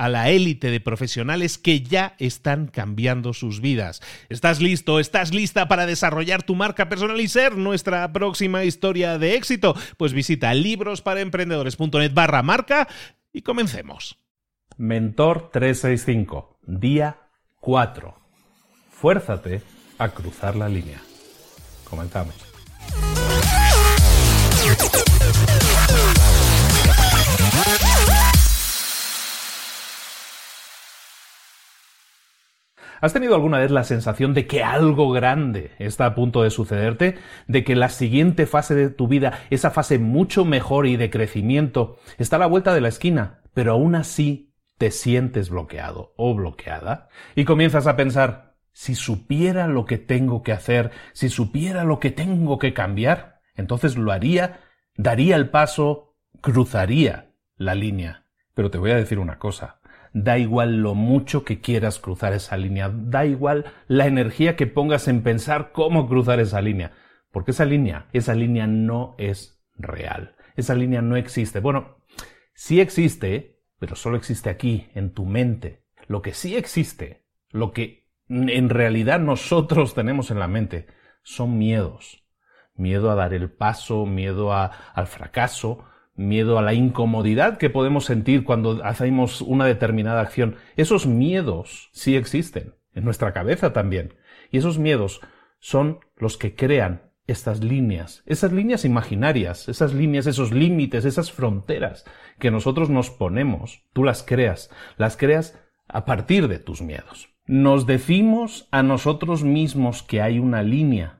a la élite de profesionales que ya están cambiando sus vidas. ¿Estás listo? ¿Estás lista para desarrollar tu marca personal y ser nuestra próxima historia de éxito? Pues visita librosparaemprendedores.net barra marca y comencemos. Mentor 365, día 4. Fuérzate a cruzar la línea. Comenzamos. ¿Has tenido alguna vez la sensación de que algo grande está a punto de sucederte? ¿De que la siguiente fase de tu vida, esa fase mucho mejor y de crecimiento, está a la vuelta de la esquina, pero aún así te sientes bloqueado o bloqueada? Y comienzas a pensar, si supiera lo que tengo que hacer, si supiera lo que tengo que cambiar, entonces lo haría, daría el paso, cruzaría la línea. Pero te voy a decir una cosa, da igual lo mucho que quieras cruzar esa línea, da igual la energía que pongas en pensar cómo cruzar esa línea, porque esa línea, esa línea no es real, esa línea no existe. Bueno, sí existe, pero solo existe aquí, en tu mente. Lo que sí existe, lo que en realidad nosotros tenemos en la mente, son miedos. Miedo a dar el paso, miedo al fracaso, miedo a la incomodidad que podemos sentir cuando hacemos una determinada acción. Esos miedos sí existen, en nuestra cabeza también. Y esos miedos son los que crean estas líneas, esas líneas imaginarias, esas líneas, esos límites, esas fronteras que nosotros nos ponemos, tú las creas, las creas a partir de tus miedos. Nos decimos a nosotros mismos que hay una línea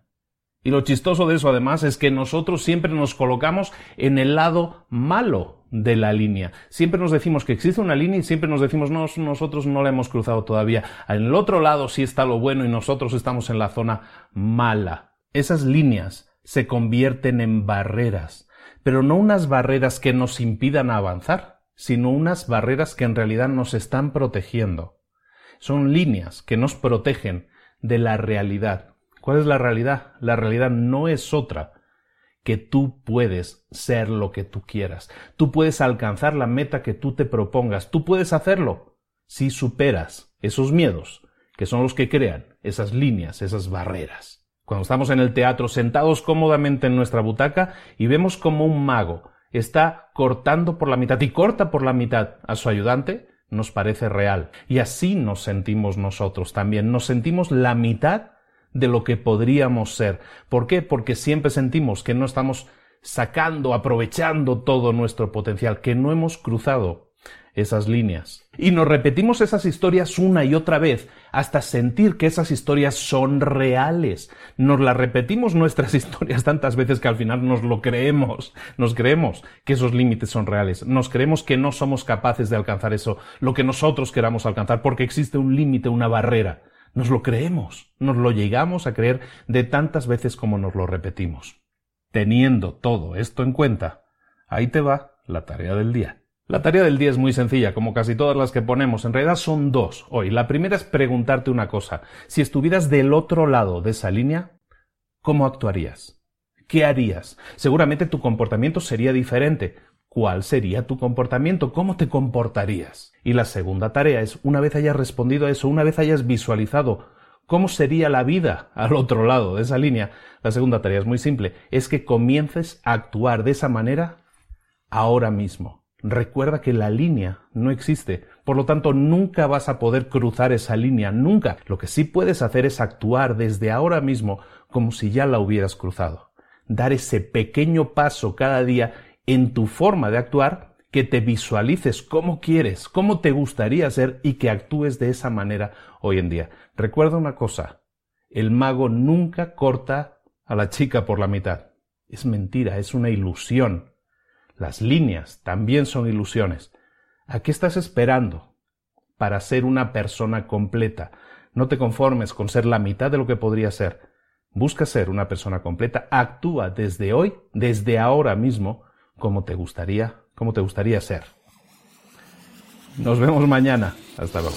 y lo chistoso de eso además es que nosotros siempre nos colocamos en el lado malo de la línea. Siempre nos decimos que existe una línea y siempre nos decimos no, nosotros no la hemos cruzado todavía. En el otro lado sí está lo bueno y nosotros estamos en la zona mala. Esas líneas se convierten en barreras, pero no unas barreras que nos impidan avanzar, sino unas barreras que en realidad nos están protegiendo. Son líneas que nos protegen de la realidad ¿Cuál es la realidad? La realidad no es otra que tú puedes ser lo que tú quieras. Tú puedes alcanzar la meta que tú te propongas. Tú puedes hacerlo si superas esos miedos, que son los que crean esas líneas, esas barreras. Cuando estamos en el teatro sentados cómodamente en nuestra butaca y vemos como un mago está cortando por la mitad y corta por la mitad a su ayudante, nos parece real. Y así nos sentimos nosotros también. Nos sentimos la mitad de lo que podríamos ser. ¿Por qué? Porque siempre sentimos que no estamos sacando, aprovechando todo nuestro potencial, que no hemos cruzado esas líneas. Y nos repetimos esas historias una y otra vez hasta sentir que esas historias son reales. Nos las repetimos nuestras historias tantas veces que al final nos lo creemos. Nos creemos que esos límites son reales. Nos creemos que no somos capaces de alcanzar eso, lo que nosotros queramos alcanzar, porque existe un límite, una barrera Nos lo creemos, nos lo llegamos a creer de tantas veces como nos lo repetimos. Teniendo todo esto en cuenta, ahí te va la tarea del día. La tarea del día es muy sencilla, como casi todas las que ponemos. En realidad son dos hoy. La primera es preguntarte una cosa. Si estuvieras del otro lado de esa línea, ¿cómo actuarías? ¿Qué harías? Seguramente tu comportamiento sería diferente. ¿Cuál sería tu comportamiento? ¿Cómo te comportarías? Y la segunda tarea es, una vez hayas respondido a eso, una vez hayas visualizado cómo sería la vida al otro lado de esa línea, la segunda tarea es muy simple, es que comiences a actuar de esa manera ahora mismo. Recuerda que la línea no existe, por lo tanto nunca vas a poder cruzar esa línea, nunca. Lo que sí puedes hacer es actuar desde ahora mismo como si ya la hubieras cruzado. Dar ese pequeño paso cada día en tu forma de actuar, que te visualices cómo quieres, cómo te gustaría ser y que actúes de esa manera hoy en día. Recuerda una cosa, el mago nunca corta a la chica por la mitad. Es mentira, es una ilusión. Las líneas también son ilusiones. ¿A qué estás esperando para ser una persona completa? No te conformes con ser la mitad de lo que podría ser. Busca ser una persona completa, actúa desde hoy, desde ahora mismo, como te gustaría, como te gustaría ser. Nos vemos mañana. Hasta luego.